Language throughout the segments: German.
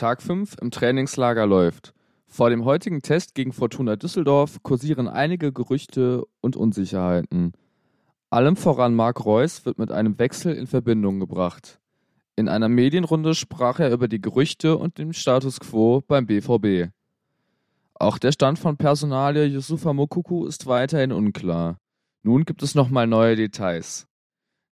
Tag 5 im Trainingslager läuft. Vor dem heutigen Test gegen Fortuna Düsseldorf kursieren einige Gerüchte und Unsicherheiten. Allem voran Marc Reus wird mit einem Wechsel in Verbindung gebracht. In einer Medienrunde sprach er über die Gerüchte und den Status quo beim BVB. Auch der Stand von Personalie Yusufa Mokuku ist weiterhin unklar. Nun gibt es nochmal neue Details.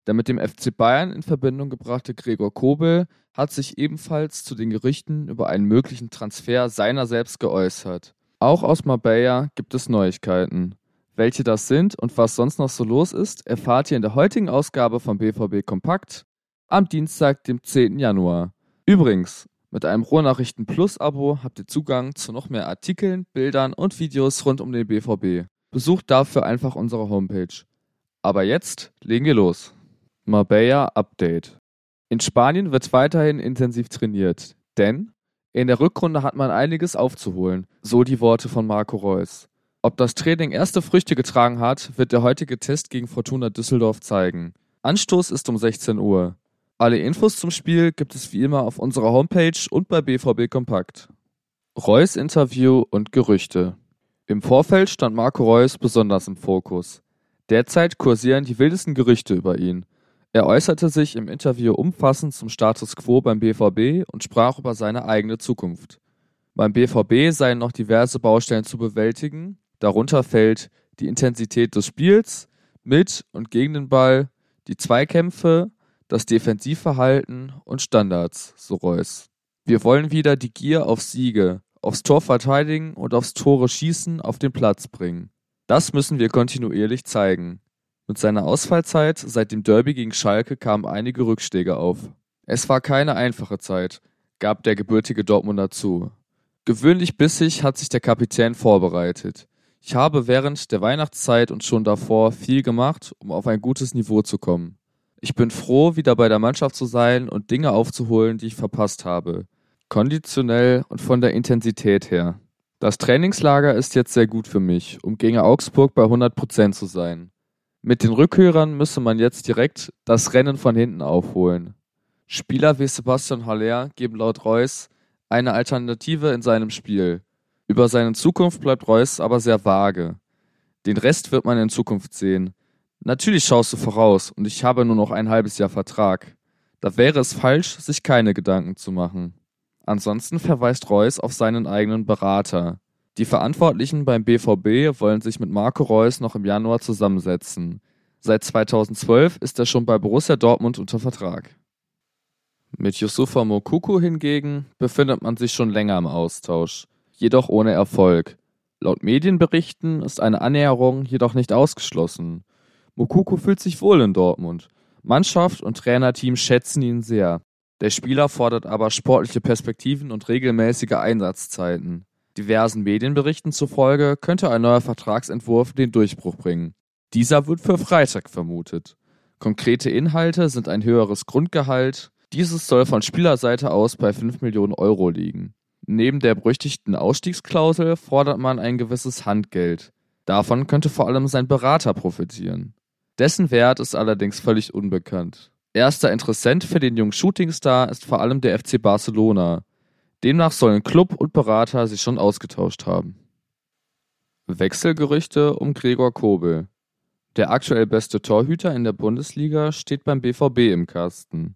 Der mit dem FC Bayern in Verbindung gebrachte Gregor Kobel hat sich ebenfalls zu den Gerüchten über einen möglichen Transfer seiner selbst geäußert. Auch aus Marbella gibt es Neuigkeiten. Welche das sind und was sonst noch so los ist, erfahrt ihr in der heutigen Ausgabe von BVB Kompakt am Dienstag, dem 10. Januar. Übrigens, mit einem Ruhrnachrichten Plus Abo habt ihr Zugang zu noch mehr Artikeln, Bildern und Videos rund um den BVB. Besucht dafür einfach unsere Homepage. Aber jetzt legen wir los. Marbella Update. In Spanien wird weiterhin intensiv trainiert, denn in der Rückrunde hat man einiges aufzuholen, so die Worte von Marco Reus. Ob das Training erste Früchte getragen hat, wird der heutige Test gegen Fortuna Düsseldorf zeigen. Anstoß ist um 16 Uhr. Alle Infos zum Spiel gibt es wie immer auf unserer Homepage und bei BVB Kompakt. Reus Interview und Gerüchte. Im Vorfeld stand Marco Reus besonders im Fokus. Derzeit kursieren die wildesten Gerüchte über ihn. Er äußerte sich im Interview umfassend zum Status quo beim BVB und sprach über seine eigene Zukunft. Beim BVB seien noch diverse Baustellen zu bewältigen, Darunter fällt die Intensität des Spiels mit und gegen den Ball, die Zweikämpfe, das Defensivverhalten und Standards, so Reus. Wir wollen wieder die Gier auf Siege, aufs Tor verteidigen und aufs Tore schießen auf den Platz bringen. Das müssen wir kontinuierlich zeigen. Mit seiner Ausfallzeit seit dem Derby gegen Schalke kamen einige Rückschläge auf. Es war keine einfache Zeit, gab der gebürtige Dortmunder zu. Gewöhnlich bissig hat sich der Kapitän vorbereitet. Ich habe während der Weihnachtszeit und schon davor viel gemacht, um auf ein gutes Niveau zu kommen. Ich bin froh, wieder bei der Mannschaft zu sein und Dinge aufzuholen, die ich verpasst habe. Konditionell und von der Intensität her. Das Trainingslager ist jetzt sehr gut für mich, um gegen Augsburg bei 100% zu sein. Mit den Rückhörern müsse man jetzt direkt das Rennen von hinten aufholen. Spieler wie Sebastian Haller geben laut Reus eine Alternative in seinem Spiel. Über seine Zukunft bleibt Reus aber sehr vage. Den Rest wird man in Zukunft sehen. Natürlich schaust du voraus und ich habe nur noch ein halbes Jahr Vertrag. Da wäre es falsch, sich keine Gedanken zu machen. Ansonsten verweist Reus auf seinen eigenen Berater. Die Verantwortlichen beim BVB wollen sich mit Marco Reus noch im Januar zusammensetzen. Seit 2012 ist er schon bei Borussia Dortmund unter Vertrag. Mit Yusufa Mokuku hingegen befindet man sich schon länger im Austausch jedoch ohne Erfolg. Laut Medienberichten ist eine Annäherung jedoch nicht ausgeschlossen. Mokuku fühlt sich wohl in Dortmund. Mannschaft und Trainerteam schätzen ihn sehr. Der Spieler fordert aber sportliche Perspektiven und regelmäßige Einsatzzeiten. Diversen Medienberichten zufolge könnte ein neuer Vertragsentwurf den Durchbruch bringen. Dieser wird für Freitag vermutet. Konkrete Inhalte sind ein höheres Grundgehalt. Dieses soll von Spielerseite aus bei 5 Millionen Euro liegen. Neben der berüchtigten Ausstiegsklausel fordert man ein gewisses Handgeld. Davon könnte vor allem sein Berater profitieren. Dessen Wert ist allerdings völlig unbekannt. Erster Interessent für den jungen Shootingstar ist vor allem der FC Barcelona. Demnach sollen Club und Berater sich schon ausgetauscht haben. Wechselgerüchte um Gregor Kobel. Der aktuell beste Torhüter in der Bundesliga steht beim BVB im Kasten.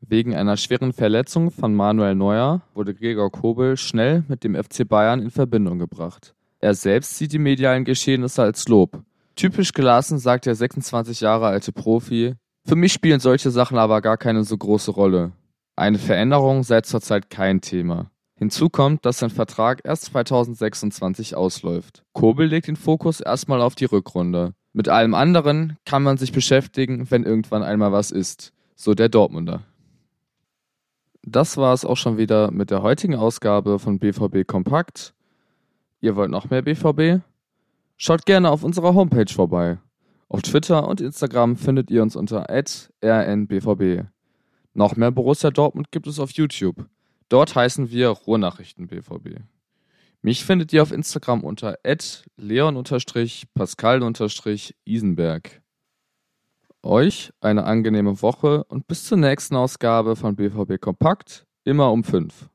Wegen einer schweren Verletzung von Manuel Neuer wurde Gregor Kobel schnell mit dem FC Bayern in Verbindung gebracht. Er selbst sieht die medialen Geschehnisse als Lob. Typisch gelassen sagt der 26 Jahre alte Profi, für mich spielen solche Sachen aber gar keine so große Rolle. Eine Veränderung sei zurzeit kein Thema. Hinzu kommt, dass sein Vertrag erst 2026 ausläuft. Kobel legt den Fokus erstmal auf die Rückrunde. Mit allem anderen kann man sich beschäftigen, wenn irgendwann einmal was ist, so der Dortmunder. Das war es auch schon wieder mit der heutigen Ausgabe von BVB Kompakt. Ihr wollt noch mehr BVB? Schaut gerne auf unserer Homepage vorbei. Auf Twitter und Instagram findet ihr uns unter rnbvb. Noch mehr Borussia Dortmund gibt es auf YouTube. Dort heißen wir Ruhrnachrichten BVB. Mich findet ihr auf Instagram unter leon-pascal-isenberg. Euch eine angenehme Woche und bis zur nächsten Ausgabe von BVB Kompakt, immer um 5.